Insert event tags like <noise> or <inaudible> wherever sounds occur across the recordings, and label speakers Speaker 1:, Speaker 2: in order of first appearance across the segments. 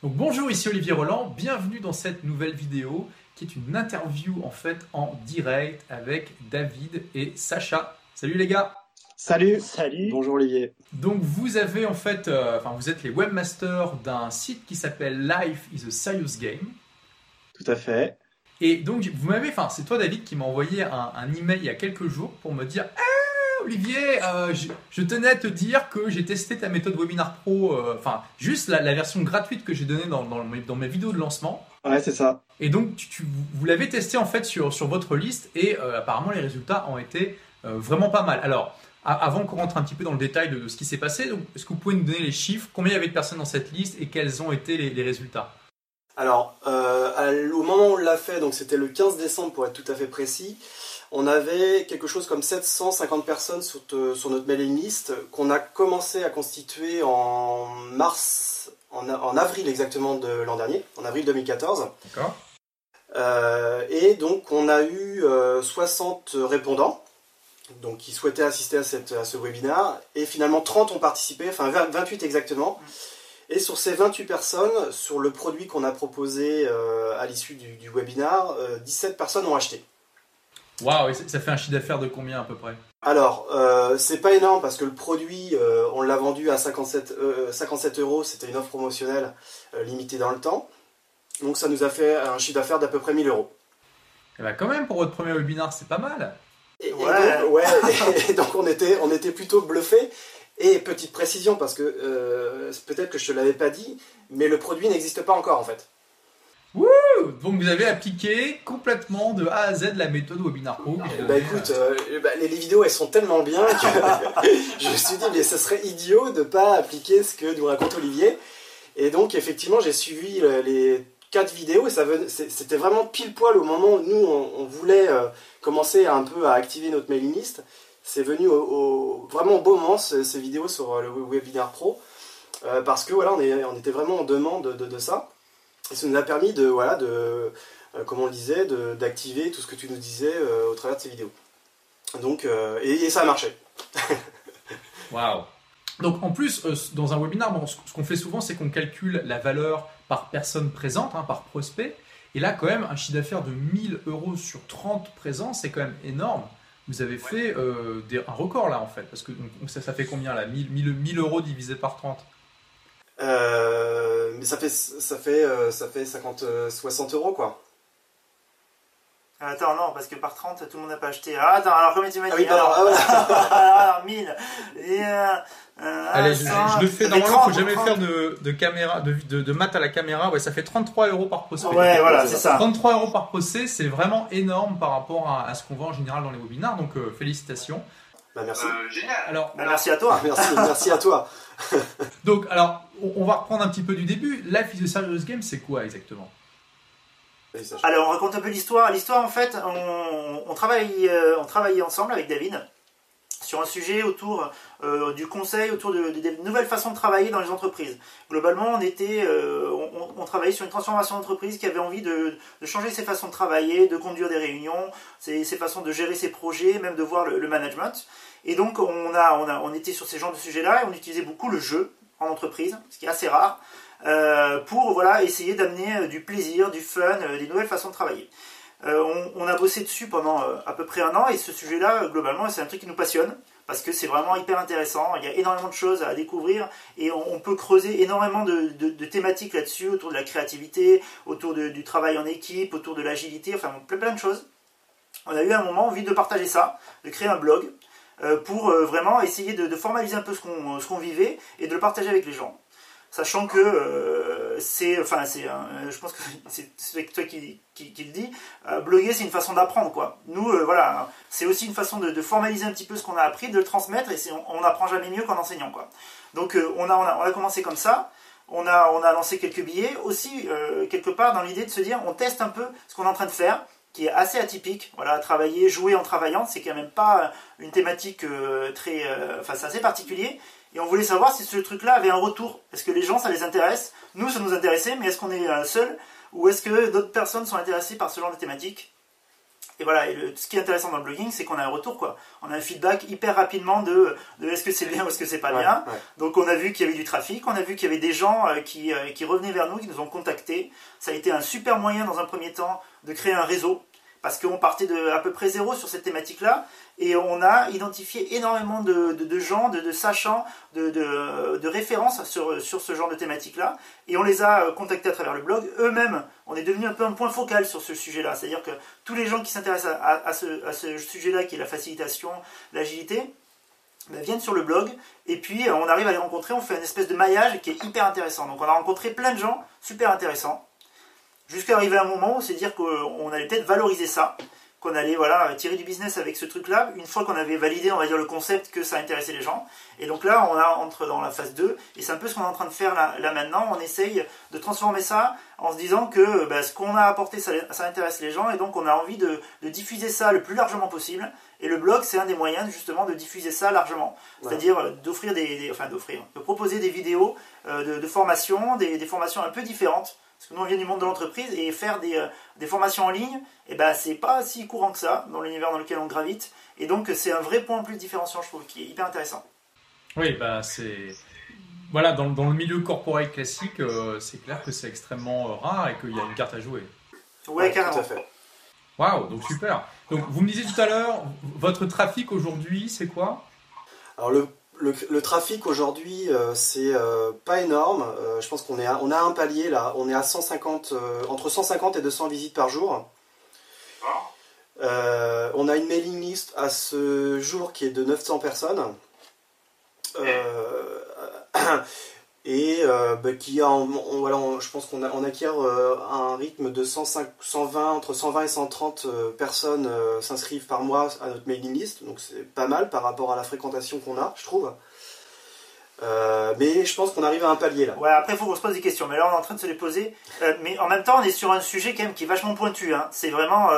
Speaker 1: Donc bonjour, ici Olivier Roland, bienvenue dans cette nouvelle vidéo qui est une interview en fait en direct avec David et Sacha. Salut les gars
Speaker 2: Salut
Speaker 3: Salut
Speaker 2: Bonjour Olivier
Speaker 1: Donc vous avez en fait, euh, enfin vous êtes les webmasters d'un site qui s'appelle Life is a Serious Game.
Speaker 2: Tout à fait.
Speaker 1: Et donc vous m'avez, enfin c'est toi David qui m'a envoyé un, un email il y a quelques jours pour me dire Ah Olivier, euh, je, je tenais à te dire que j'ai testé ta méthode Webinar Pro, euh, enfin juste la, la version gratuite que j'ai donnée dans, dans, mes, dans mes vidéos de lancement.
Speaker 2: Ouais, c'est ça.
Speaker 1: Et donc, tu, tu- vous l'avez testé en fait sur, sur votre liste et euh, apparemment les résultats ont été vraiment pas mal. Alors, a- avant qu'on rentre un petit peu dans le détail de, de ce qui s'est passé, est-ce que vous pouvez nous donner les chiffres? Combien il y avait de personnes dans cette liste et quels ont été les, les résultats?
Speaker 4: Alors, euh, au moment où on l'a fait, donc c'était le 15 décembre pour être tout à fait précis, on avait quelque chose comme 750 personnes sur, te- sur notre mailing list qu'on a commencé à constituer en mars, en, avril exactement de l'an dernier, en avril 2014.
Speaker 1: D'accord
Speaker 4: Euh, et donc on a eu euh, 60 répondants donc, qui souhaitaient assister à, cette, à ce webinaire. Et finalement 30 ont participé, enfin 20 28 exactement. Et sur ces 28 personnes, sur le produit qu'on a proposé euh, à l'issue du, du webinaire, euh, 17 personnes ont acheté.
Speaker 1: Waouh, et ça fait un chiffre d'affaires de combien à peu près?
Speaker 4: Alors, euh, c'est pas énorme parce que le produit, euh, on l'a vendu à 57, euh, 57 euros, c'était une offre promotionnelle euh, limitée dans le temps. Donc ça nous a fait un chiffre d'affaires d'à peu près 1000 euros.
Speaker 1: Eh ben quand même, pour votre premier webinaire, c'est pas mal.
Speaker 4: Et, et
Speaker 3: Ouais.
Speaker 4: donc, ouais, <laughs> et donc on était, on était plutôt bluffés. Et petite précision, parce que euh, peut-être que je te l'avais pas dit, mais le produit n'existe pas encore en fait.
Speaker 1: Donc vous avez appliqué complètement de A à Z la méthode Webinar Pro.
Speaker 4: Bah écoute,
Speaker 1: euh,
Speaker 4: euh, bah, les, vidéos elles sont tellement bien que <laughs> je me suis dit mais ce serait idiot de pas appliquer ce que nous raconte Olivier. Et donc effectivement j'ai suivi le- les quatre vidéos et ça c'était vraiment pile poil au moment où nous on, on voulait euh, commencer un peu à activer notre mailing list. C'est venu au, vraiment au bon moment ce- ces vidéos sur euh, le Webinar Pro euh, parce que voilà on, était vraiment en demande de, ça. Et ça nous a permis de voilà de euh, comme on le disait, d'activer tout ce que tu nous disais au travers de ces vidéos. Donc, et, ça a marché. <laughs>
Speaker 1: Waouh Donc en plus, dans un webinaire, bon, ce ce qu'on fait souvent, c'est qu'on calcule la valeur par personne présente, hein, par prospect. Et là, quand même, un chiffre d'affaires de 1000 euros sur 30 présents, c'est quand même énorme. Vous avez fait euh, des- un record là, en fait. Parce que donc, ça, ça fait combien là 1000, 1000 1000 euros divisé par 30
Speaker 4: Euh, mais ça fait, ça fait, euh, ça fait 50, euh, 60 euros quoi.
Speaker 3: Attends, non, parce que par 30, tout le monde n'a pas acheté. Ah, attends, alors combien tu m'as
Speaker 4: Ah
Speaker 3: dit
Speaker 4: oui, pardon,
Speaker 3: alors,
Speaker 4: ah, voilà. <laughs>
Speaker 3: alors, 1000. Et, euh, euh,
Speaker 1: Allez, je,
Speaker 3: 100,
Speaker 1: je le fais. Normalement, faut
Speaker 3: 30,
Speaker 1: jamais
Speaker 3: 30.
Speaker 1: faire de, de caméra, de, de, de maths à la caméra. Ouais, ça fait 33 euros par prospect.
Speaker 3: Ouais, voilà, c'est ça.
Speaker 1: 33 euros par procès, c'est vraiment énorme par rapport à, à ce qu'on voit en général dans les webinaires. Donc euh, félicitations.
Speaker 4: Bah, merci.
Speaker 1: Alors,
Speaker 3: Bah, merci à toi. <laughs>
Speaker 4: merci, merci à toi. <laughs>
Speaker 1: Donc, alors, on, on va reprendre un petit peu du début. Life is a Serious Game, c'est quoi exactement?
Speaker 3: Alors, on raconte un peu l'histoire. L'histoire, en fait, on, on, travaille, euh, on ensemble avec David sur un sujet autour euh, du conseil, autour de, nouvelles façons de travailler dans les entreprises. Globalement, on, était, euh, on, travaillait sur une transformation d'entreprise qui avait envie de, changer ses façons de travailler, de conduire des réunions, ses, ses façons de gérer ses projets, même de voir le, le management. Et donc, on, a, on, a, on était sur ces genres de sujets-là et on utilisait beaucoup le jeu en entreprise, ce qui est assez rare, euh, pour voilà, essayer d'amener euh, du plaisir, du fun, euh, des nouvelles façons de travailler. On, a bossé dessus pendant à peu près un an et ce sujet-là, globalement, c'est un truc qui nous passionne parce que c'est vraiment hyper intéressant. Il y a énormément de choses à découvrir et on, peut creuser énormément de, thématiques là-dessus, autour de la créativité, autour du travail en équipe, autour de l'agilité, enfin plein, de choses. On a eu un moment envie de partager ça, de créer un blog pour vraiment essayer de, formaliser un peu ce qu'on vivait et de le partager avec les gens. Sachant que euh, c'est, enfin, c'est, un- je pense que <laughs> c'est toi qui, qui, le dis, euh, bloguer c'est une façon d'apprendre quoi. Nous, euh, voilà, c'est aussi une façon de, formaliser un petit peu ce qu'on a appris, de le transmettre et on, on apprend jamais mieux qu'en enseignant quoi. Donc euh, on, a, on, a, commencé comme ça, on a, on a lancé quelques billets, aussi euh, quelque part dans l'idée de se dire on teste un peu ce qu'on est en train de faire, qui est assez atypique. Voilà, travailler, jouer en travaillant, c'est quand même pas une thématique euh, très, euh, enfin c'est assez particulier. Et on voulait savoir si ce truc-là avait un retour. Est-ce que les gens, ça les intéresse? Nous, ça nous intéressait, mais est-ce qu'on est euh, seul? Ou est-ce que d'autres personnes sont intéressées par ce genre de thématique? Et voilà, et le- ce qui est intéressant dans le blogging, c'est qu'on a un retour, quoi. On a un feedback hyper rapidement de, de est-ce que c'est bien ou est-ce que c'est pas
Speaker 4: Ouais,
Speaker 3: bien.
Speaker 4: ouais.
Speaker 3: Donc on a vu qu'il y avait du trafic, on a vu qu'il y avait des gens euh, qui, euh, qui revenaient vers nous, qui nous ont contactés. Ça a été un super moyen dans un premier temps de créer un réseau, parce qu'on partait de à peu près zéro sur cette thématique-là, et on a identifié énormément de, gens, de, sachants, de, références sur, ce genre de thématique-là, et on les a euh, contactés à travers le blog. Eux-mêmes, on est devenu un peu un point focal sur ce sujet-là, c'est-à-dire que tous les gens qui s'intéressent à, ce, sujet-là, qui est la facilitation, l'agilité, ben, viennent sur le blog et puis euh, on arrive à les rencontrer, on fait une espèce de maillage qui est hyper intéressant. Donc on a rencontré plein de gens super intéressants jusqu'à arriver à un moment où c'est dire qu'on allait peut-être valoriser ça, qu'on allait voilà tirer du business avec ce truc-là. Une fois qu'on avait validé, on va dire le concept que ça intéressait les gens. Et donc là, on a, entre dans la phase 2 et c'est un peu ce qu'on est en train de faire là, là maintenant. On essaye de transformer ça en se disant que bah, ce qu'on a apporté, ça, ça intéresse les gens et donc on a envie de, de diffuser ça le plus largement possible. Et le blog, c'est un des moyens justement de diffuser ça largement.
Speaker 4: Ouais.
Speaker 3: C'est-à-dire euh, d'offrir des, des- enfin d'offrir, de proposer des vidéos euh, de, de formation, des, des formations un peu différentes. Parce que nous, on vient du monde de l'entreprise et faire des, euh, des formations en ligne, et ben, c'est pas si courant que ça dans l'univers dans lequel on gravite. Et donc, c'est un vrai point en plus différenciant, je trouve, qui est hyper intéressant.
Speaker 1: Oui, bah c'est. Voilà, dans, dans le milieu corporate classique, euh, c'est clair que c'est extrêmement euh, rare et qu'il y a une carte à jouer.
Speaker 3: Ouais, carrément.
Speaker 4: Tout à fait.
Speaker 1: Waouh, donc super. Donc vous me disiez tout à l'heure, votre trafic aujourd'hui, c'est quoi?
Speaker 4: Alors le, le, le trafic aujourd'hui, euh, c'est euh, pas énorme. Euh, je pense qu'on est à- on a un palier là. On est à 150, euh, entre 150 et 200 visites par jour. Euh, on a une mailing list à ce jour qui est de 900 personnes. <clears throat> Et euh, bah, a, voilà, je pense qu'on acquiert euh, un rythme de 105, 120, entre 120 et 130 euh, personnes s'inscrivent par mois à notre mailing list, donc c'est pas mal par rapport à la fréquentation qu'on a, je trouve. Mais je pense qu'on arrive à un palier là.
Speaker 3: Ouais, après, il faut qu'on se pose des questions. Mais là, on est en train de se les poser. Mais en même temps, on est sur un sujet quand même qui est vachement pointu. Hein. C'est vraiment,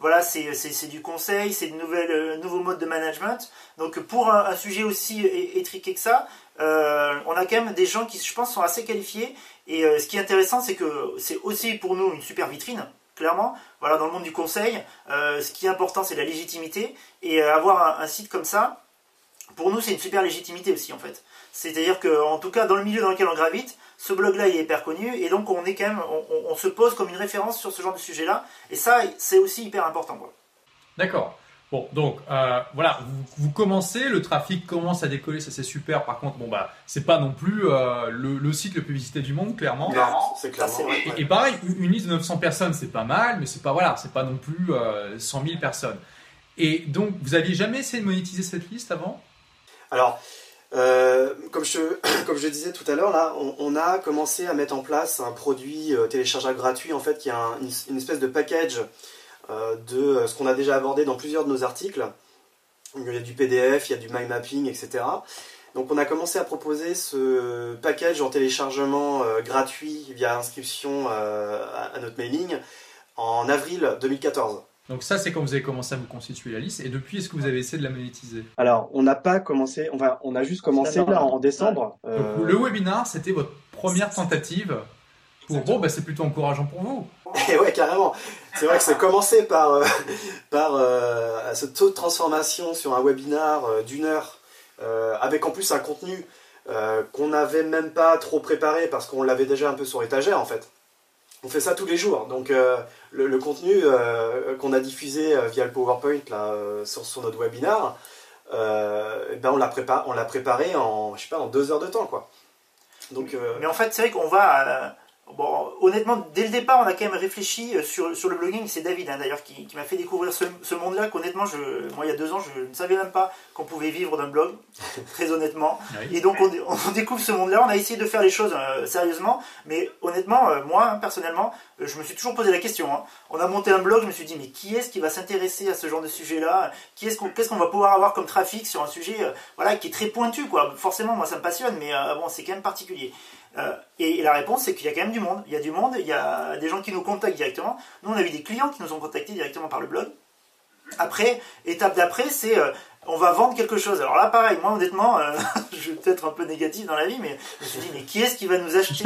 Speaker 3: voilà, c'est du conseil, c'est de nouvelles, nouveaux modes de management. Donc, pour un, sujet aussi étriqué que ça, euh, on a quand même des gens qui, je pense, sont assez qualifiés. Et euh, ce qui est intéressant, c'est que c'est aussi pour nous une super vitrine. Clairement, voilà, dans le monde du conseil, euh, ce qui est important, c'est la légitimité. Et avoir un, site comme ça, pour nous, c'est une super légitimité aussi, en fait. C'est-à-dire que, en tout cas, dans le milieu dans lequel on gravite, ce blog-là, est hyper connu, et donc on est quand même, on, se pose comme une référence sur ce genre de sujet-là, et ça, c'est aussi hyper important.
Speaker 1: D'accord. Bon, donc euh, voilà, vous, vous commencez, le trafic commence à décoller, ça c'est super. Par contre, bon bah, c'est pas non plus euh, le, le site le plus visité du monde, clairement.
Speaker 4: C'est clairement.
Speaker 3: Ça, c'est vrai.
Speaker 1: Et, et pareil, une liste de 900 personnes, c'est pas mal, mais c'est pas voilà, c'est pas non plus euh, 100 000 personnes. Et donc, vous aviez jamais essayé de monétiser cette liste avant?
Speaker 4: Alors, euh, comme, je, <coughs> comme je disais tout à l'heure, là, on, on a commencé à mettre en place un produit euh, téléchargeable gratuit, en fait, qui est un- une, une espèce de package euh, de euh, ce qu'on a déjà abordé dans plusieurs de nos articles. Il y a du PDF, il y a du mind mapping, etc. Donc, on a commencé à proposer ce package en téléchargement euh, gratuit via inscription euh, à, à notre mailing en avril 2014.
Speaker 1: Donc ça, c'est quand vous avez commencé à vous constituer la liste. Et depuis, est-ce que vous avez essayé de la monétiser?
Speaker 2: Alors, on n'a pas commencé, on, va, on a juste commencé là en décembre.
Speaker 1: Donc,
Speaker 2: Euh,
Speaker 1: le webinar, c'était votre première tentative. Pour bon, bah, c'est plutôt encourageant pour vous.
Speaker 4: Et ouais, carrément. C'est vrai que c'est commencé par, euh, par euh, ce taux de transformation sur un webinar euh, d'une heure, euh, avec en plus un contenu euh, qu'on n'avait même pas trop préparé parce qu'on l'avait déjà un peu sur étagère en fait. On fait ça tous les jours. Donc euh, le, le contenu euh, qu'on a diffusé euh, via le PowerPoint là, euh, sur, sur notre webinar, euh, eh ben on l'a prépa- préparé en, je sais pas, en deux heures de temps quoi. Donc euh,
Speaker 3: Mais en fait, c'est vrai qu'on va. Bon, honnêtement, dès le départ, on a quand même réfléchi euh, sur, sur le blogging. C'est David, hein, d'ailleurs, qui, qui m'a fait découvrir ce, ce monde-là. Qu'honnêtement, je, moi, il y a deux ans, je ne savais même pas qu'on pouvait vivre d'un blog, <laughs> très honnêtement. Et donc, on, dé- on découvre ce monde-là. On a essayé de faire les choses euh, sérieusement. Mais honnêtement, euh, moi, hein, personnellement, euh, je me suis toujours posé la question. hein. On a monté un blog, je me suis dit, mais qui est-ce qui va s'intéresser à ce genre de sujet-là? Qui est-ce qu'on, Qu'est-ce qu'on va pouvoir avoir comme trafic sur un sujet voilà, qui est très pointu quoi? Forcément, moi, ça me passionne, mais bon, c'est quand même particulier. Euh, et, la réponse, c'est qu'il y a quand même du monde. Il y a du monde, il y a des gens qui nous contactent directement. Nous, on a eu des clients qui nous ont contactés directement par le blog. Après, étape d'après, c'est euh, on va vendre quelque chose. Alors là, pareil, moi, honnêtement, euh, <laughs> je suis peut-être un peu négatif dans la vie, mais je me suis dit, mais qui est-ce qui va nous acheter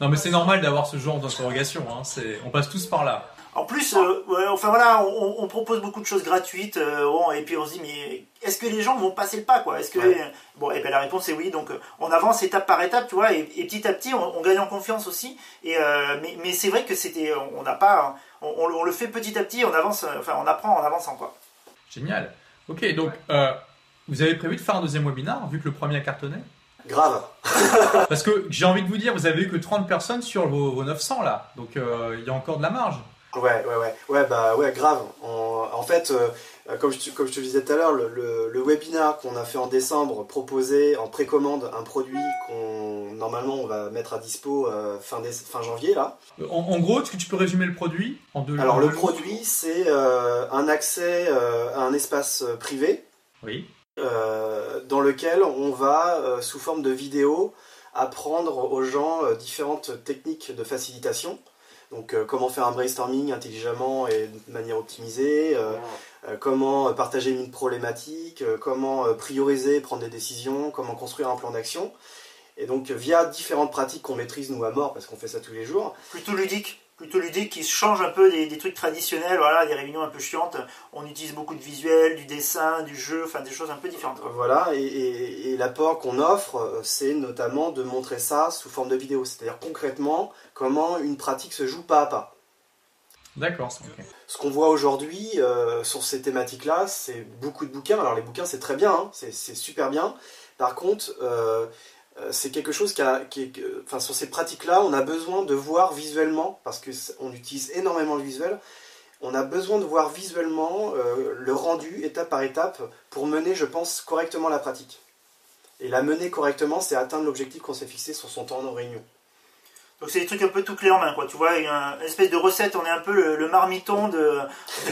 Speaker 1: Non, mais c'est normal d'avoir ce genre d'interrogation. Hein. On passe tous par là.
Speaker 3: En plus, euh, enfin voilà, on, propose beaucoup de choses gratuites, euh, et puis on se dit, mais est-ce que les gens vont passer le pas, quoi? Est-ce que bon, et ben la réponse est oui. Donc on avance étape par étape, tu vois, et, petit à petit, on, gagne en confiance aussi. Et mais, mais c'est vrai que c'était, on n'a pas, on, le fait petit à petit, on avance, enfin on apprend en avançant, quoi.
Speaker 1: Génial. Ok, donc vous avez prévu de faire un deuxième webinar vu que le premier a cartonné?
Speaker 4: Grave.
Speaker 1: Parce que j'ai envie de vous dire, vous avez eu que 30 personnes sur vos, 900 là, donc il y a encore de la marge.
Speaker 4: Ouais, ouais, ouais, ouais, bah ouais, grave. En, fait, euh, comme, je, comme je te disais tout à l'heure, le, le, webinar qu'on a fait en décembre proposait en précommande un produit qu'on normalement on va mettre à dispo euh, fin, fin janvier là.
Speaker 1: En, gros, est-ce que tu peux résumer le produit en deux
Speaker 4: Alors le produit, c'est euh, un accès à un espace privé.
Speaker 1: Oui.
Speaker 4: dans lequel on va, sous forme de vidéo, apprendre aux gens différentes techniques de facilitation. Donc euh, comment faire un brainstorming intelligemment et de manière optimisée, euh, euh, comment partager une problématique, comment prioriser, prendre des décisions, comment construire un plan d'action. Et donc via différentes pratiques qu'on maîtrise nous à mort parce qu'on fait ça tous les jours.
Speaker 3: Plutôt ludique plutôt ludique qui change un peu des, trucs traditionnels, voilà, des réunions un peu chiantes. On utilise beaucoup de visuels, du dessin, du jeu, enfin des choses un peu différentes.
Speaker 4: Voilà, et, l'apport qu'on offre, c'est notamment de montrer ça sous forme de vidéo, c'est-à-dire concrètement comment une pratique se joue pas à pas.
Speaker 1: D'accord.
Speaker 4: Ce qu'on voit aujourd'hui euh, sur ces thématiques-là, c'est beaucoup de bouquins. Alors les bouquins, c'est très bien, hein, c'est super bien. Par contre, euh, euh, c'est quelque chose qui, a, sur ces pratiques-là, on a besoin de voir visuellement, parce qu'on utilise énormément le visuel, on a besoin de voir visuellement euh, le rendu étape par étape pour mener, je pense, correctement la pratique. Et la mener correctement, c'est atteindre l'objectif qu'on s'est fixé sur son temps de réunion.
Speaker 3: Donc c'est des trucs un peu tout clés en main, quoi. Tu vois, une, espèce de recette, on est un peu le, marmiton de,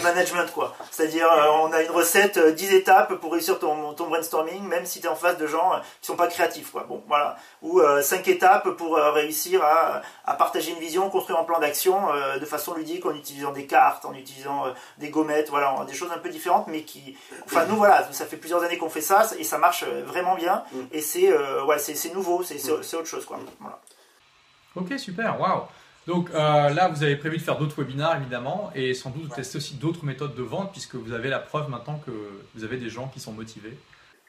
Speaker 3: management, quoi. C'est-à-dire, euh, on a une recette, 10 euh, étapes pour réussir ton, ton brainstorming, même si tu es en face de gens euh, qui sont pas créatifs, quoi. Bon, voilà. Ou 5 étapes pour réussir à, à, partager une vision, construire un plan d'action de façon ludique en utilisant des cartes, en utilisant des gommettes, voilà, des choses un peu différentes, mais qui... Enfin, nous, voilà, ça fait plusieurs années qu'on fait ça, et ça marche vraiment bien, mm. et c'est ouais, c'est nouveau, c'est autre chose, quoi. Voilà.
Speaker 1: Ok, super, waouh. Donc euh, là, vous avez prévu de faire d'autres webinaires, évidemment, et sans doute tester aussi d'autres méthodes de vente, puisque vous avez la preuve maintenant que vous avez des gens qui sont motivés.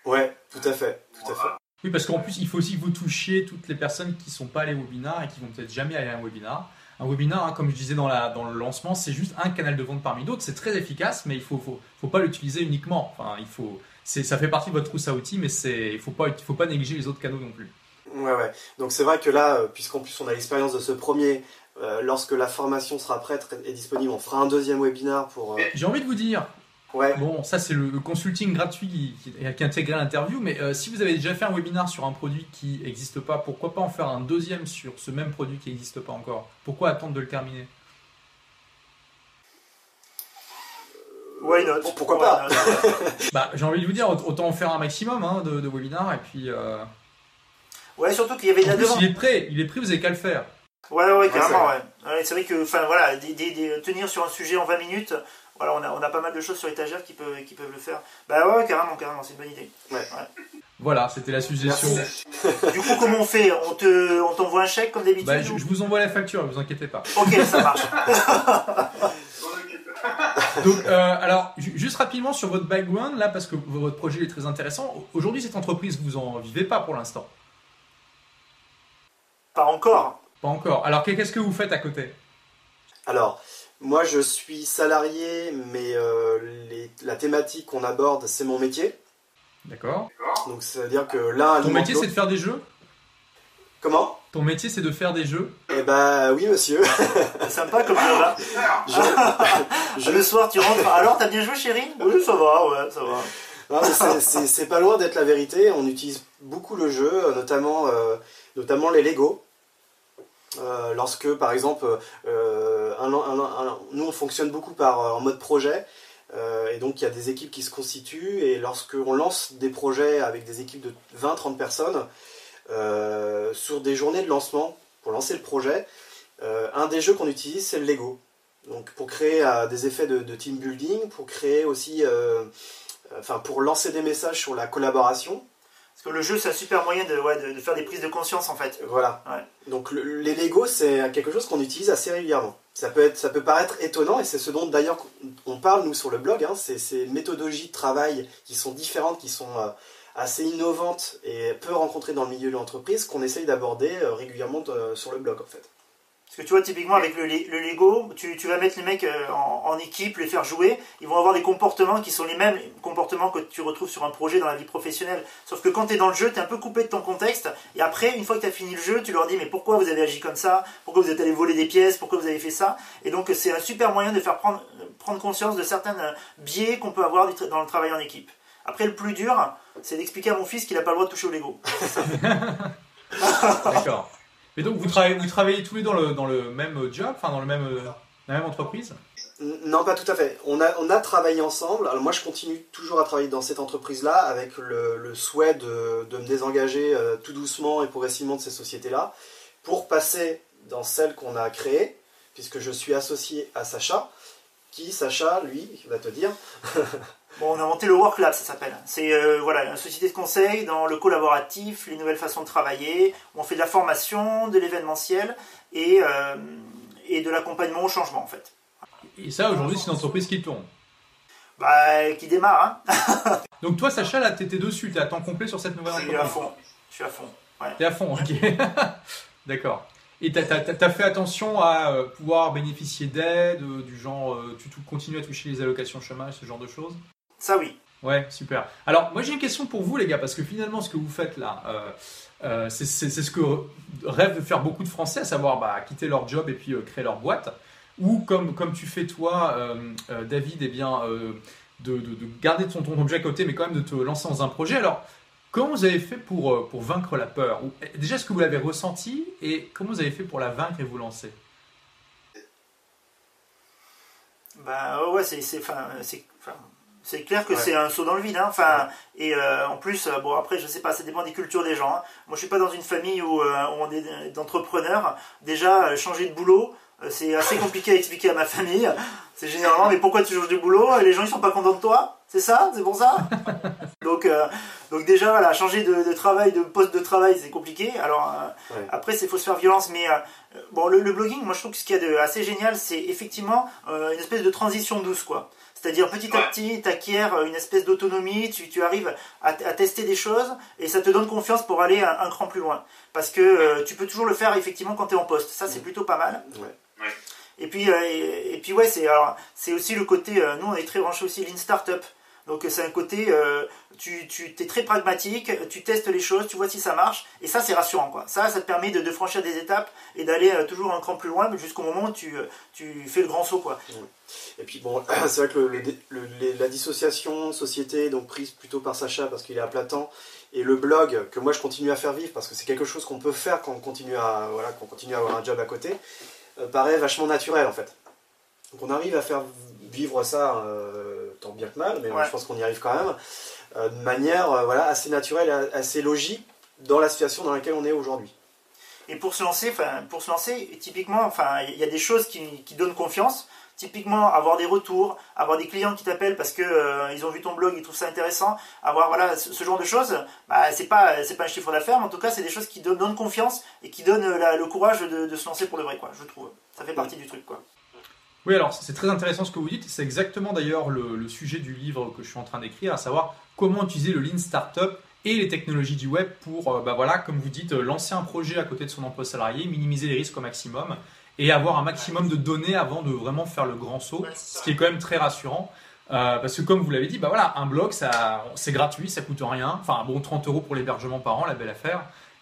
Speaker 4: Ouais, tout à fait, tout à fait.
Speaker 1: Oui, parce qu'en plus, il faut aussi que vous touchiez toutes les personnes qui ne sont pas allées au webinar et qui vont peut-être jamais aller à un webinar. Un webinar, hein, comme je disais dans, la, dans le lancement, c'est juste un canal de vente parmi d'autres. C'est très efficace, mais il ne faut, faut, faut, pas l'utiliser uniquement. Enfin, il faut, ça fait partie de votre trousse à outils, mais il ne faut pas, faut pas négliger les autres canaux non plus.
Speaker 4: Ouais, ouais. Donc c'est vrai que là, euh, puisqu'en plus on a l'expérience de ce premier, euh, lorsque la formation sera prête et disponible, on fera un deuxième webinar pour. Euh,
Speaker 1: J'ai envie de vous dire.
Speaker 4: Ouais.
Speaker 1: Bon, ça c'est le consulting gratuit qui, qui intègre l'interview, mais si vous avez déjà fait un webinar sur un produit qui n'existe pas, pourquoi pas en faire un deuxième sur ce même produit qui n'existe pas encore? Pourquoi attendre de le terminer?
Speaker 3: Why not?
Speaker 4: Pourquoi pas? <laughs>
Speaker 1: Bah, J'ai envie de vous dire, autant en faire un maximum hein, de, de webinars et puis.
Speaker 3: Ouais, surtout qu'il y avait de la
Speaker 1: plus, Il est prêt, il est prêt, vous avez qu'à le faire.
Speaker 3: Ouais, ouais, carrément, ouais. c'est vrai que, enfin, voilà, tenir sur un sujet en 20 minutes, voilà, on a, on a pas mal de choses sur l'étagère qui peuvent, qui peuvent le faire. Bah ouais, carrément, carrément, c'est une bonne idée.
Speaker 4: Ouais.
Speaker 1: Voilà, c'était la suggestion.
Speaker 3: du coup, comment on fait? On te, on t'envoie un chèque comme d'habitude
Speaker 1: bah, je, vous envoie la facture, ne vous inquiétez pas.
Speaker 3: Ok, ça marche. <laughs>
Speaker 1: Donc, euh, alors, juste rapidement sur votre background, là, parce que votre projet est très intéressant. Aujourd'hui, cette entreprise, vous en vivez pas pour l'instant
Speaker 3: pas encore.
Speaker 1: Pas encore. Alors qu'est-ce que vous faites à côté?
Speaker 4: Alors, moi je suis salarié, mais euh, la thématique qu'on aborde, c'est mon métier.
Speaker 1: D'accord.
Speaker 4: Donc c'est-à-dire que là...
Speaker 1: Ton métier c'est de faire des jeux?
Speaker 4: Comment?
Speaker 1: Ton métier c'est de faire des jeux?
Speaker 4: Eh ben oui monsieur.
Speaker 3: C'est sympa comme ça. <laughs> je... Le soir tu rentres. Alors t'as bien joué chérie? Oui ça va, ouais, ça va.
Speaker 4: c'est pas loin d'être la vérité. On utilise beaucoup le jeu, notamment, euh, notamment les Lego. Euh, lorsque, par exemple, euh, nous on fonctionne beaucoup par en mode projet, et donc il y a des équipes qui se constituent, et lorsqu'on lance des projets avec des équipes de 20-30 personnes, sur des journées de lancement, pour lancer le projet, un des jeux qu'on utilise c'est le Lego. Donc pour créer des effets de, de, team building, pour créer aussi, enfin pour lancer des messages sur la collaboration,
Speaker 3: Parce que le jeu, c'est un super moyen de, de, faire des prises de conscience en fait.
Speaker 4: Voilà. Donc les Lego, c'est quelque chose qu'on utilise assez régulièrement. Ça peut, être, ça peut paraître étonnant et c'est ce dont d'ailleurs on parle nous sur le blog. Hein, c'est ces méthodologies de travail qui sont différentes, qui sont euh, assez innovantes et peu rencontrées dans le milieu de l'entreprise qu'on essaye d'aborder euh, régulièrement euh, sur le blog en fait.
Speaker 3: Parce que tu vois, typiquement avec le, Lego, tu, vas mettre les mecs euh, en, équipe, les faire jouer, ils vont avoir des comportements qui sont les mêmes comportements que tu retrouves sur un projet dans la vie professionnelle. Sauf que quand tu es dans le jeu, tu es un peu coupé de ton contexte, et après, une fois que tu as fini le jeu, tu leur dis mais pourquoi vous avez agi comme ça? Pourquoi vous êtes allé voler des pièces? Pourquoi vous avez fait ça? Et donc c'est un super moyen de faire prendre, prendre conscience de certains euh, biais qu'on peut avoir dans le travail en équipe. Après, le plus dur, c'est d'expliquer à mon fils qu'il n'a pas le droit de toucher au Lego. <laughs> <laughs>
Speaker 1: D'accord. Et donc, vous travaillez, vous travaillez tous les deux dans le, dans le même job, enfin dans le même, la même entreprise
Speaker 4: Non, pas tout à fait. On a, on a travaillé ensemble. Alors moi, je continue toujours à travailler dans cette entreprise-là avec le, le souhait de, de, me désengager euh, tout doucement et progressivement de ces sociétés-là pour passer dans celle qu'on a créée, puisque je suis associé à Sacha, qui, Sacha, lui, va te dire <laughs>
Speaker 3: Bon, on a inventé le Work Lab, ça s'appelle. C'est euh, voilà, une société de conseil dans le collaboratif, les nouvelles façons de travailler. On fait de la formation, de l'événementiel et, euh, et de l'accompagnement au changement, en fait.
Speaker 1: Et ça, aujourd'hui, c'est une entreprise qui tourne
Speaker 3: Bah, qui démarre,
Speaker 1: hein. <laughs> Donc toi, Sacha, là, t'étais dessus, t'es à temps complet sur cette nouvelle entreprise
Speaker 3: Je suis à fond. Je suis à fond. Ouais.
Speaker 1: T'es à fond, ok. <laughs> D'accord. Et tu as, fait attention à euh, pouvoir bénéficier d'aide, du genre, tu continues à toucher les allocations chômage, ce genre de choses?
Speaker 3: Ça oui.
Speaker 1: Ouais, super. Alors, moi j'ai une question pour vous, les gars, parce que finalement, ce que vous faites là, euh, euh, c'est ce que rêvent de faire beaucoup de Français, à savoir bah, quitter leur job et puis euh, créer leur boîte. Ou comme, comme tu fais toi, David, eh bien, de, de, garder ton, ton objet à côté, mais quand même de te lancer dans un projet. Alors, comment vous avez fait pour, pour vaincre la peur Déjà, est-ce que vous l'avez ressenti et comment vous avez fait pour la vaincre et vous lancer
Speaker 3: Bah ouais, c'est c'est clair que c'est un saut dans le vide. Hein. Enfin, et euh, en plus, euh, bon après, je sais pas, ça dépend des cultures des gens. Hein. Moi, je suis pas dans une famille où, euh, on est d'entrepreneurs. Déjà, changer de boulot, c'est assez compliqué à expliquer à ma famille. C'est généralement, mais pourquoi tu changes de boulot? Les gens ils sont pas contents de toi? C'est ça C'est pour ça <laughs> Donc, donc déjà, voilà, changer de, travail, de poste de travail, c'est compliqué. Alors après, c'est faut se faire violence, mais bon, le, le, blogging, moi je trouve que ce qu'il y a de assez génial, c'est effectivement une espèce de transition douce, quoi. C'est-à-dire petit à petit, tu acquiers une espèce d'autonomie, tu, arrives à, tester des choses et ça te donne confiance pour aller un, cran plus loin. Parce que euh, tu peux toujours le faire effectivement quand tu es en poste. Ça, c'est mm. plutôt pas mal. Et puis, euh, et, puis ouais, c'est aussi le côté, euh, nous on est très branché aussi Lean Startup. Donc c'est un côté, euh, tu, tu es très pragmatique, tu testes les choses, tu vois si ça marche, et ça c'est rassurant. Quoi. Ça, ça te permet de, franchir des étapes et d'aller euh, toujours un cran plus loin, jusqu'au moment où tu, euh, tu fais le grand saut. Quoi.
Speaker 4: Et puis bon, <clears throat> c'est vrai que la dissociation société, donc prise plutôt par Sacha parce qu'il est à plein temps, et le blog que moi je continue à faire vivre parce que c'est quelque chose qu'on peut faire quand on continue à, voilà, qu'on continue à avoir un job à côté, paraît vachement naturel en fait. Donc on arrive à faire vivre ça tant bien que mal, mais je pense qu'on y arrive quand même, euh, de manière euh, voilà, assez naturelle, assez logique dans la situation dans laquelle on est aujourd'hui.
Speaker 3: Et pour se lancer, pour se lancer, typiquement, enfin, il y a des choses qui, qui, donnent confiance. Typiquement, avoir des retours, avoir des clients qui t'appellent parce que euh, ils ont vu ton blog, ils trouvent ça intéressant. Avoir voilà ce, genre de choses, bah, c'est pas c'est pas un chiffre d'affaires, mais en tout cas, c'est des choses qui donnent, confiance et qui donnent le courage de, de, se lancer pour de vrai, quoi. Je trouve. Ça fait partie du truc, quoi.
Speaker 1: Oui, alors c'est très intéressant ce que vous dites. C'est exactement d'ailleurs le, sujet du livre que je suis en train d'écrire, à savoir comment utiliser le Lean Startup et les technologies du web pour, euh, bah voilà, comme vous dites, lancer un projet à côté de son emploi salarié, minimiser les risques au maximum et avoir un maximum de données avant de vraiment faire le grand saut, ce qui est quand même très rassurant. Euh, parce que comme vous l'avez dit, bah voilà, un blog, ça, c'est gratuit, ça coûte rien. Enfin, bon, 30 euros pour l'hébergement par an, la belle affaire.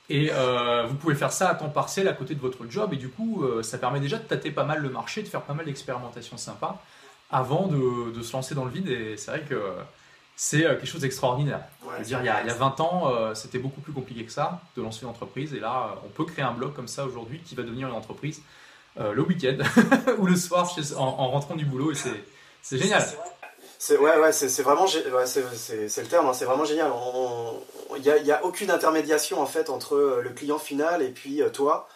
Speaker 1: Et euh, vous pouvez faire ça à temps partiel à côté de votre job. Et du coup, euh, ça permet déjà de tâter pas mal le marché, de faire pas mal d'expérimentations sympas avant de, se lancer dans le vide. Et c'est vrai que c'est euh, quelque chose d'extraordinaire. dire, il y, a, il y, a, 20 ans, c'était beaucoup plus compliqué que ça de lancer une entreprise. Et là, on peut créer un blog comme ça aujourd'hui qui va devenir une entreprise le week-end <laughs> ou le soir en, en, rentrant du boulot. Et c'est génial.
Speaker 4: C'est ouais, ouais, c'est vraiment, ouais, c'est le terme, hein, c'est vraiment génial. Il n'y a, a, aucune intermédiation en fait entre euh, le client final et puis euh, toi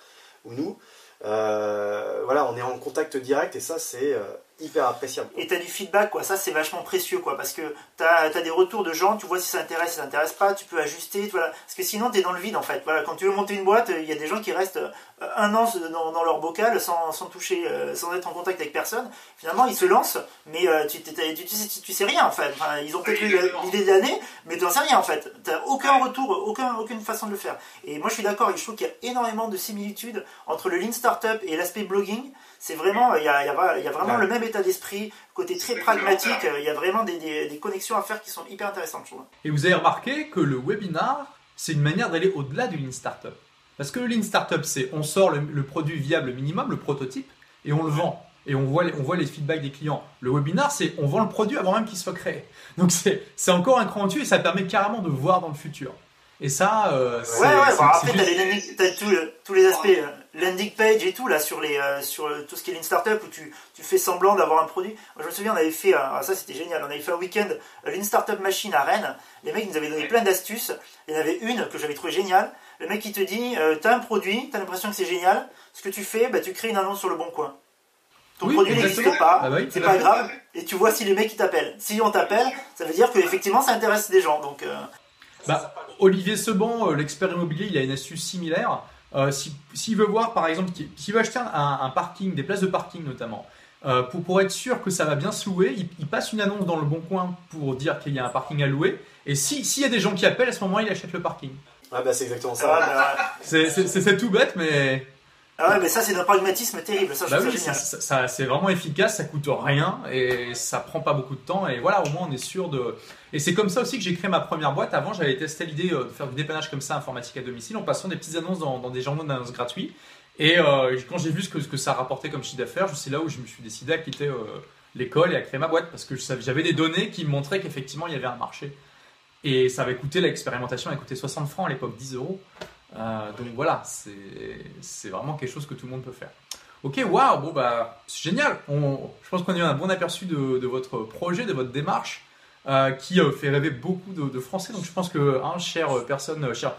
Speaker 4: ou nous. Euh, voilà, on est en contact direct et ça, c'est hyper appréciable.
Speaker 3: Et tu as du feedback, quoi. Ça, c'est vachement précieux, quoi. Parce que tu as, des retours de gens, tu vois si ça intéresse, si ça intéresse pas, tu peux ajuster, voilà. Parce que sinon, tu es dans le vide, en fait. Voilà, quand tu veux monter une boîte, il y a des gens qui restent euh, un an dans, leur bocal sans, sans, toucher, euh, sans être en contact avec personne. Finalement, ils se lancent, mais euh, tu, tu, tu, tu, sais rien, en fait. ils ont peut-être eu l'idée de l'année, mais tu n'en sais rien, en fait. Tu aucun retour, aucun, aucune façon de le faire. Et moi, je suis d'accord, je trouve qu'il y a énormément de similitudes entre le Lean Startup et l'aspect blogging c'est vraiment, il y a, vraiment le même état d'esprit, côté très pragmatique, il y a vraiment des, connexions à faire qui sont hyper intéressantes, je trouve.
Speaker 1: Et vous avez remarqué que le webinar, c'est une manière d'aller au-delà du Lean Startup. Parce que le Lean Startup, c'est on sort le, produit viable minimum, le prototype, et on le vend. Et on voit, les, on voit les feedbacks des clients. Le webinar, c'est on vend le produit avant même qu'il soit créé. Donc c'est encore un cran dessus et ça permet carrément de voir dans le futur. Et ça,
Speaker 3: euh, ouais, ouais, après, t'as as tous les aspects euh, landing page et tout, là, sur, les, euh, sur tout ce qui est Lean Startup, où tu, tu fais semblant d'avoir un produit. Moi, je me souviens, on avait fait, ah, ça c'était génial, on avait fait un week-end Lean Startup Machine à Rennes. Les mecs, ils nous avaient donné plein d'astuces. Il y en avait une que j'avais trouvé géniale. Le mec, il te dit, t'as un produit, t'as l'impression que c'est génial. Ce que tu fais, bah, tu crées une annonce sur le bon coin. Ton produit n'existe pas, ah bah c'est pas grave, et tu vois si les mecs ils t'appellent. Si on t'appelle, ça veut dire que effectivement ça intéresse des gens. Donc,
Speaker 1: bah, Olivier Seban, euh, l'expert immobilier, il a une astuce similaire. Euh, s'il veut voir, par exemple, s'il veut acheter un, parking, des places de parking notamment, euh, pour, pour, être sûr que ça va bien se louer, il, passe une annonce dans le bon coin pour dire qu'il y a un parking à louer. Et s'il y a des gens qui appellent, à ce moment-là, il achète le parking.
Speaker 4: Ah bah c'est exactement ça. Ah,
Speaker 1: bah, c'est tout bête, mais
Speaker 3: ah ouais, mais ça, c'est d'un pragmatisme terrible. Ça,
Speaker 1: bah ça, c'est vraiment efficace, ça coûte rien et ça prend pas beaucoup de temps. Et voilà, au moins, on est sûr de. Et c'est comme ça aussi que j'ai créé ma première boîte. Avant, j'avais testé l'idée euh, de faire du dépannage comme ça informatique à domicile en passant des petites annonces dans, des journaux d'annonces gratuits. Et euh, quand j'ai vu ce que, ce que ça rapportait comme chiffre d'affaires, c'est là où je me suis décidé à quitter euh, l'école et à créer ma boîte parce que j'avais des données qui me montraient qu'effectivement, il y avait un marché. Et ça avait coûté, l'expérimentation a coûté 60 francs à l'époque, 10 euros. Euh, donc voilà, c'est vraiment quelque chose que tout le monde peut faire. Ok, waouh, bon bah c'est génial. je pense qu'on a eu un bon aperçu de, de, votre projet, de votre démarche. Euh, qui euh, fait rêver beaucoup de, Français. Donc je pense que, hein, chère personne, cher,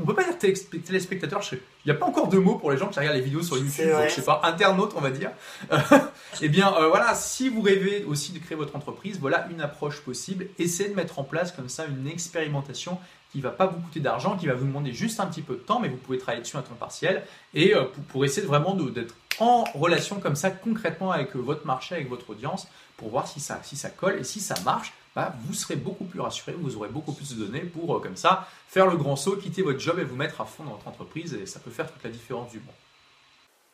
Speaker 1: on peut pas dire téléspectateur, il n'y a pas encore de mots pour les gens qui regardent les vidéos sur YouTube, je sais pas, internautes on va dire. <laughs> eh bien voilà, si vous rêvez aussi de créer votre entreprise, voilà une approche possible. Essayez de mettre en place comme ça une expérimentation qui va pas vous coûter d'argent, qui va vous demander juste un petit peu de temps, mais vous pouvez travailler dessus à temps partiel et pour, pour essayer vraiment d'être en relation comme ça concrètement avec votre marché, avec votre audience, pour voir si ça, si ça colle et si ça marche bah, vous serez beaucoup plus rassuré, vous aurez beaucoup plus de données pour, euh, comme ça, faire le grand saut, quitter votre job et vous mettre à fond dans votre entreprise, et ça peut faire toute la différence du monde.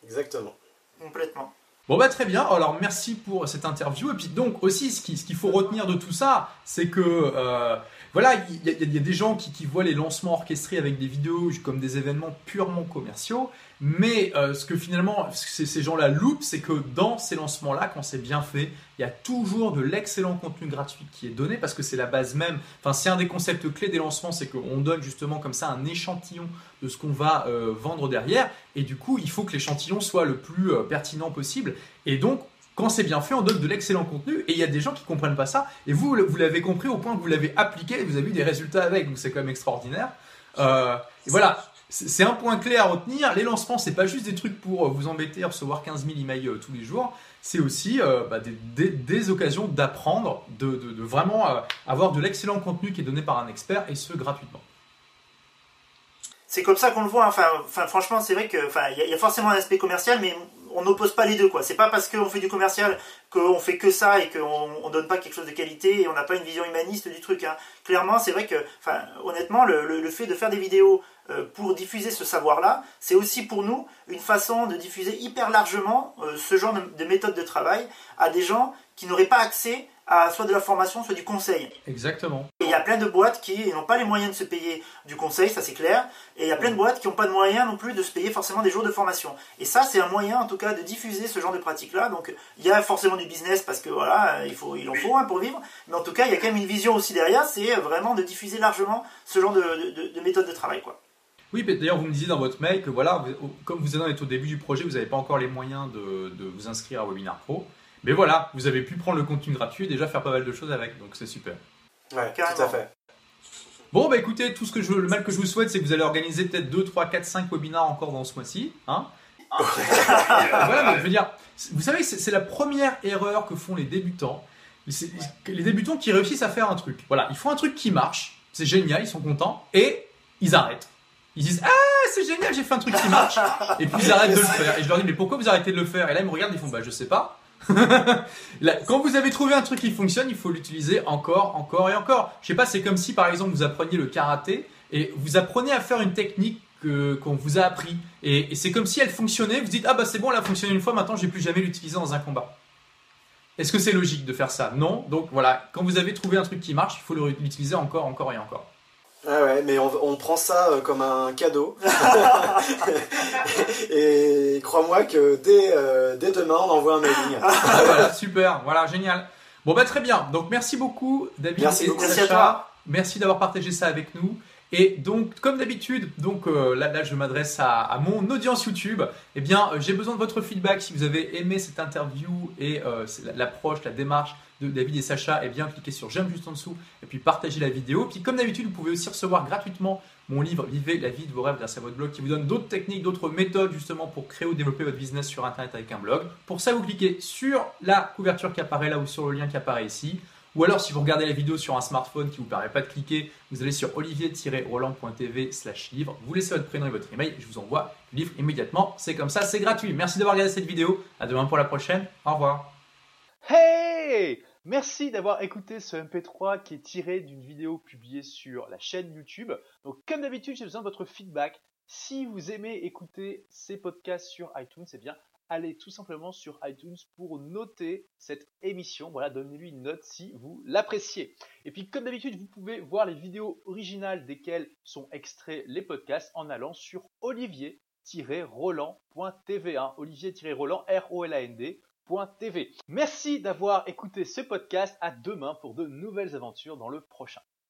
Speaker 4: Exactement.
Speaker 3: Complètement.
Speaker 1: Bon bah très bien, alors merci pour cette interview. Et puis donc aussi, ce qu'il faut retenir de tout ça, c'est que euh, voilà, il y, a des gens qui, qui, voient les lancements orchestrés avec des vidéos comme des événements purement commerciaux, mais euh, ce que finalement ces gens-là loupent, c'est que dans ces lancements-là, quand c'est bien fait, il y a toujours de l'excellent contenu gratuit qui est donné parce que c'est la base même. Enfin, c'est un des concepts clés des lancements, c'est qu'on donne justement comme ça un échantillon de ce qu'on va euh, vendre derrière. Et du coup, il faut que l'échantillon soit le plus euh, pertinent possible. Et donc, quand c'est bien fait, on donne de l'excellent contenu et il y a des gens qui ne comprennent pas ça. Et vous, vous l'avez compris au point que vous l'avez appliqué et vous avez eu des résultats avec. Donc c'est quand même extraordinaire. et voilà, c'est un point clé à retenir. Les lancements, c'est pas juste des trucs pour euh, vous embêter, recevoir 15 000 emails euh, tous les jours. C'est aussi euh, bah, des, occasions d'apprendre, de, vraiment avoir de l'excellent contenu qui est donné par un expert et ce gratuitement.
Speaker 3: C'est comme ça qu'on le voit. Enfin, franchement, c'est vrai que, enfin, il y, a forcément un aspect commercial, mais on n'oppose pas les deux, quoi. C'est pas parce qu'on fait du commercial qu'on fait que ça et qu'on on donne pas quelque chose de qualité et on n'a pas une vision humaniste du truc. Hein. Clairement, c'est vrai que, honnêtement, le, fait de faire des vidéos pour diffuser ce savoir-là, c'est aussi pour nous une façon de diffuser hyper largement euh, ce genre de, méthode de travail à des gens qui n'auraient pas accès à soit de la formation, soit du conseil.
Speaker 1: Exactement.
Speaker 3: Et il y a plein de boîtes qui n'ont pas les moyens de se payer du conseil, ça c'est clair. Et il y a plein de boîtes qui n'ont pas de moyens non plus de se payer forcément des jours de formation. Et ça, c'est un moyen en tout cas de diffuser ce genre de pratique-là. Donc il y a forcément du business parce que voilà, il, faut, il en faut hein, pour vivre. Mais en tout cas, il y a quand même une vision aussi derrière, c'est vraiment de diffuser largement ce genre de, de, de méthode de travail. quoi.
Speaker 1: Oui, d'ailleurs, vous me disiez dans votre mail que voilà, comme vous êtes au début du projet, vous n'avez pas encore les moyens de, de, vous inscrire à Webinar Pro. Mais voilà, vous avez pu prendre le contenu gratuit et déjà faire pas mal de choses avec, donc c'est super.
Speaker 4: Ouais, tout à fait.
Speaker 1: Bon, bah écoutez, tout ce que je, le mal que je vous souhaite, c'est que vous allez organiser peut-être 2, 3, 4, 5 webinars encore dans ce mois-ci. Hein <laughs> voilà, mais je veux dire, vous savez, c'est la première erreur que font les débutants. Les débutants qui réussissent à faire un truc. Voilà, ils font un truc qui marche, c'est génial, ils sont contents, et ils arrêtent. Ils disent Ah, c'est génial, j'ai fait un truc qui marche. Et puis ils arrêtent de le faire. Et je leur dis Mais pourquoi vous arrêtez de le faire? Et là, ils me regardent, ils font Bah, je sais pas. <laughs> quand vous avez trouvé un truc qui fonctionne, il faut l'utiliser encore, encore et encore. Je sais pas, c'est comme si par exemple vous appreniez le karaté et vous apprenez à faire une technique qu'on vous a appris. Et, c'est comme si elle fonctionnait, vous dites Ah bah c'est bon, elle a fonctionné une fois, maintenant je vais plus jamais l'utiliser dans un combat. Est-ce que c'est logique de faire ça? Non. Donc voilà, quand vous avez trouvé un truc qui marche, il faut l'utiliser encore, encore et encore.
Speaker 4: Ah ouais, mais on, prend ça euh, comme un cadeau. <laughs> et crois-moi que dès, euh, dès, demain, on envoie un mailing.
Speaker 1: Ah, voilà, super, voilà, génial. Bon bah très bien. Donc merci beaucoup David
Speaker 4: merci
Speaker 1: et Sacha. Merci d'avoir partagé ça avec nous. Et donc, comme d'habitude, donc euh, là, je m'adresse à, mon audience YouTube. Eh bien, euh, j'ai besoin de votre feedback. Si vous avez aimé cette interview et euh, l'approche, la démarche de David et Sacha, eh bien, cliquez sur j'aime juste en dessous et puis partagez la vidéo. Puis, comme d'habitude, vous pouvez aussi recevoir gratuitement mon livre Vivez la vie de vos rêves grâce à votre blog qui vous donne d'autres techniques, d'autres méthodes justement pour créer ou développer votre business sur Internet avec un blog. Pour ça, vous cliquez sur la couverture qui apparaît là ou sur le lien qui apparaît ici. Ou alors, si vous regardez la vidéo sur un smartphone qui ne vous permet pas de cliquer, vous allez sur olivier-roland.tv slash livre, vous laissez votre prénom et votre email, je vous envoie le livre immédiatement. C'est comme ça, c'est gratuit. Merci d'avoir regardé cette vidéo. À demain pour la prochaine. Au revoir.
Speaker 5: Hey Merci d'avoir écouté ce MP3 qui est tiré d'une vidéo publiée sur la chaîne YouTube. Donc, comme d'habitude, j'ai besoin de votre feedback. Si vous aimez écouter ces podcasts sur iTunes, c'est bien allez tout simplement sur iTunes pour noter cette émission. Voilà, donnez-lui une note si vous l'appréciez. Et puis, comme d'habitude, vous pouvez voir les vidéos originales desquelles sont extraits les podcasts en allant sur olivier-roland.tv. Hein. Olivier-roland, R-O-L-A-N-D. TV. Merci d'avoir écouté ce podcast. À demain pour de nouvelles aventures dans le prochain.